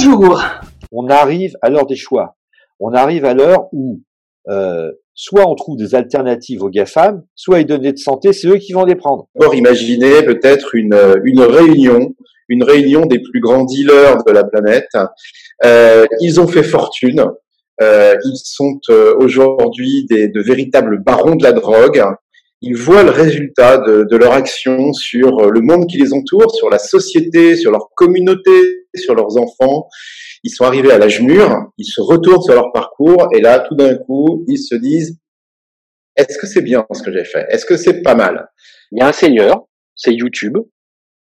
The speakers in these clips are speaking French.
Bonjour. On arrive à l'heure des choix. On arrive à l'heure où euh, soit on trouve des alternatives aux GAFAM, soit les données de santé, c'est eux qui vont les prendre. Or, imaginez peut-être une, une réunion, une réunion des plus grands dealers de la planète. Euh, ils ont fait fortune. Euh, ils sont aujourd'hui de véritables barons de la drogue. Ils voient le résultat de, de leur action sur le monde qui les entoure, sur la société, sur leur communauté, sur leurs enfants. Ils sont arrivés à l'âge mûr, ils se retournent sur leur parcours et là, tout d'un coup, ils se disent est-ce que c'est bien ce que j'ai fait? Est-ce que c'est pas mal? Il y a un seigneur, c'est YouTube,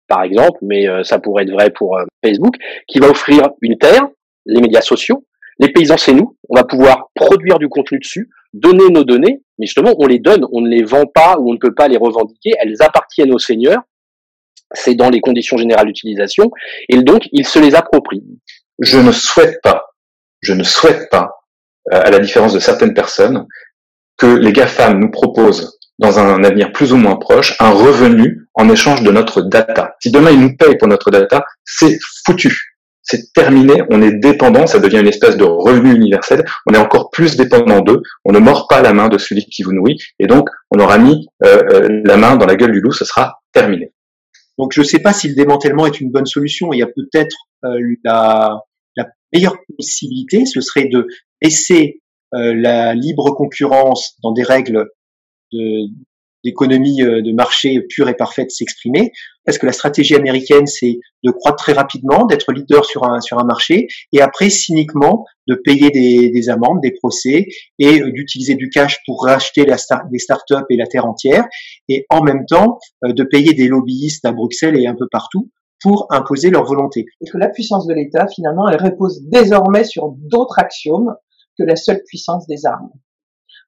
par exemple, mais euh, ça pourrait être vrai pour euh, Facebook, qui va offrir une terre, les médias sociaux. Les paysans, c'est nous. On va pouvoir produire du contenu dessus, donner nos données, mais justement, on les donne, on ne les vend pas ou on ne peut pas les revendiquer. Elles appartiennent aux seigneurs. C'est dans les conditions générales d'utilisation, et donc ils se les approprient. Je ne souhaite pas, je ne souhaite pas, euh, à la différence de certaines personnes, que les GAFAM nous proposent dans un avenir plus ou moins proche un revenu en échange de notre data. Si demain ils nous payent pour notre data, c'est foutu. C'est terminé, on est dépendant, ça devient une espèce de revenu universel, on est encore plus dépendant d'eux, on ne mord pas la main de celui qui vous nourrit, et donc on aura mis euh, euh, la main dans la gueule du loup, ce sera terminé. Donc je ne sais pas si le démantèlement est une bonne solution, il y a peut-être euh, la, la meilleure possibilité, ce serait de laisser euh, la libre concurrence dans des règles d'économie euh, de marché pure et parfaite s'exprimer, parce que la stratégie américaine, c'est de croître très rapidement, d'être leader sur un, sur un marché, et après, cyniquement, de payer des, des amendes, des procès, et euh, d'utiliser du cash pour racheter la start, les startups et la terre entière, et en même temps, de payer des lobbyistes à Bruxelles et un peu partout pour imposer leur volonté. Et que la puissance de l'État, finalement, elle repose désormais sur d'autres axiomes que la seule puissance des armes.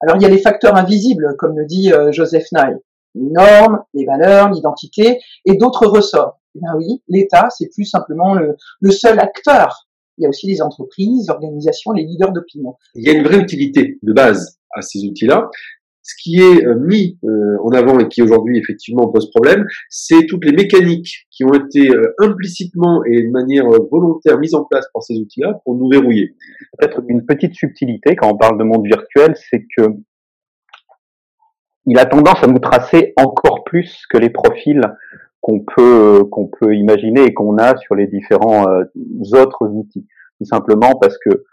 Alors il y a les facteurs invisibles, comme le dit euh, Joseph Nye, les normes, les valeurs, l'identité et d'autres ressorts. Bien oui, l'État, c'est plus simplement le, le, seul acteur. Il y a aussi les entreprises, les organisations, les leaders d'opinion. Il y a une vraie utilité de base à ces outils-là, ce qui est euh, mis euh, en avant et qui aujourd'hui effectivement pose problème, c'est toutes les mécaniques qui ont été euh, implicitement et de manière volontaire mises en place par ces outils-là pour nous verrouiller. Peut-être une petite subtilité quand on parle de monde virtuel, c'est que il a tendance à nous tracer encore plus que les profils qu'on peut qu'on peut imaginer et qu'on a sur les différents autres outils. Tout simplement parce que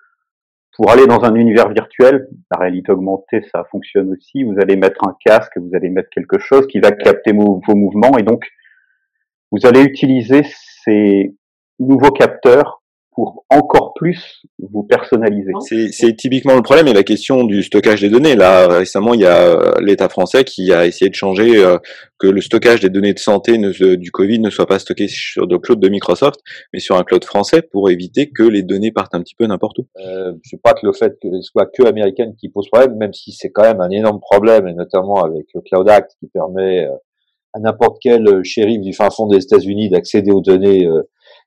pour aller dans un univers virtuel, la réalité augmentée, ça fonctionne aussi. Vous allez mettre un casque, vous allez mettre quelque chose qui va capter vos mouvements et donc vous allez utiliser ces nouveaux capteurs pour encore plus vous personnaliser. C'est typiquement le problème et la question du stockage des données. Là, récemment, il y a euh, l'État français qui a essayé de changer euh, que le stockage des données de santé ne, du Covid ne soit pas stocké sur le cloud de Microsoft, mais sur un cloud français pour éviter que les données partent un petit peu n'importe où. Euh, je sais pas que le fait que ce soit que américaine qui pose problème, même si c'est quand même un énorme problème, et notamment avec le Cloud Act qui permet euh, à n'importe quel shérif du fin fond des États-Unis d'accéder aux données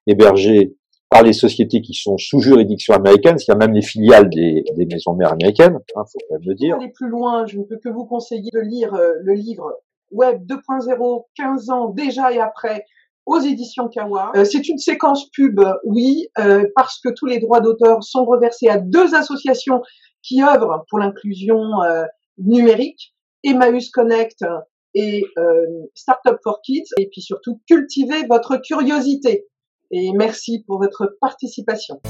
hébergées par les sociétés qui sont sous juridiction américaine, c'est-à-dire même les filiales des, maisons mères américaines, hein, faut quand même le dire. Pour aller plus loin, je ne peux que vous conseiller de lire euh, le livre Web 2.0, 15 ans déjà et après, aux éditions Kawa. Euh, c'est une séquence pub, oui, euh, parce que tous les droits d'auteur sont reversés à deux associations qui œuvrent pour l'inclusion numérique, Emmaüs Connect et Startup for Kids, et puis surtout cultivez votre curiosité et merci pour votre participation.